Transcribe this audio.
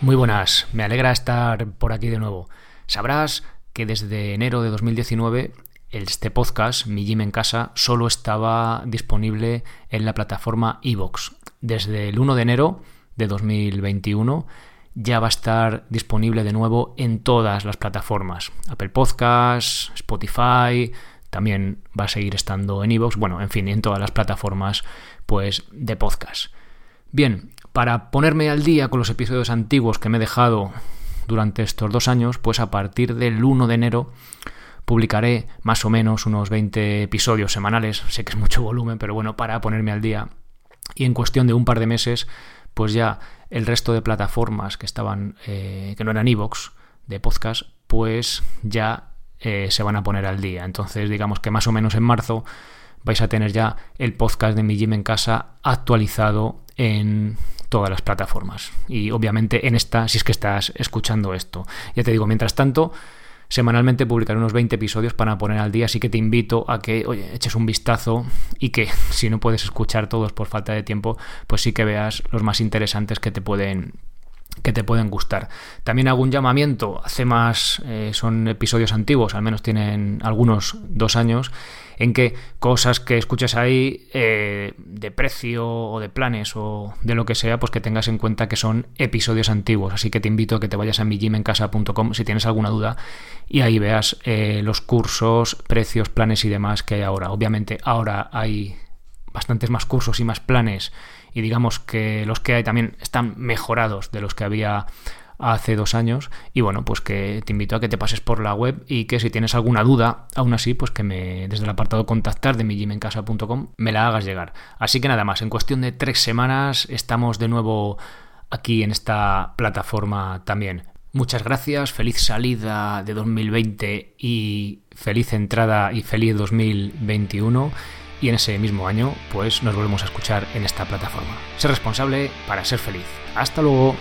Muy buenas, me alegra estar por aquí de nuevo. Sabrás que desde enero de 2019 este podcast, Mi Gym en Casa, solo estaba disponible en la plataforma Evox. Desde el 1 de enero de 2021 ya va a estar disponible de nuevo en todas las plataformas. Apple Podcasts, Spotify, también va a seguir estando en Evox, bueno, en fin, en todas las plataformas pues de podcast. Bien, para ponerme al día con los episodios antiguos que me he dejado durante estos dos años, pues a partir del 1 de enero publicaré más o menos unos 20 episodios semanales. Sé que es mucho volumen, pero bueno, para ponerme al día. Y en cuestión de un par de meses, pues ya el resto de plataformas que estaban, eh, que no eran Evox, de podcast, pues ya eh, se van a poner al día. Entonces, digamos que más o menos en marzo vais a tener ya el podcast de mi gym en casa actualizado en todas las plataformas. Y obviamente en esta, si es que estás escuchando esto. Ya te digo, mientras tanto, semanalmente publicaré unos 20 episodios para poner al día, así que te invito a que, oye, eches un vistazo y que si no puedes escuchar todos por falta de tiempo, pues sí que veas los más interesantes que te pueden que te pueden gustar. También hago un llamamiento, hace más, eh, son episodios antiguos, al menos tienen algunos dos años, en que cosas que escuches ahí eh, de precio o de planes o de lo que sea, pues que tengas en cuenta que son episodios antiguos. Así que te invito a que te vayas a mijimencasa.com si tienes alguna duda y ahí veas eh, los cursos, precios, planes y demás que hay ahora. Obviamente ahora hay bastantes más cursos y más planes y digamos que los que hay también están mejorados de los que había hace dos años y bueno pues que te invito a que te pases por la web y que si tienes alguna duda aún así pues que me desde el apartado contactar de mijimencasa.com me la hagas llegar así que nada más en cuestión de tres semanas estamos de nuevo aquí en esta plataforma también Muchas gracias, feliz salida de 2020 y feliz entrada y feliz 2021 y en ese mismo año pues nos volvemos a escuchar en esta plataforma. Ser responsable para ser feliz. Hasta luego.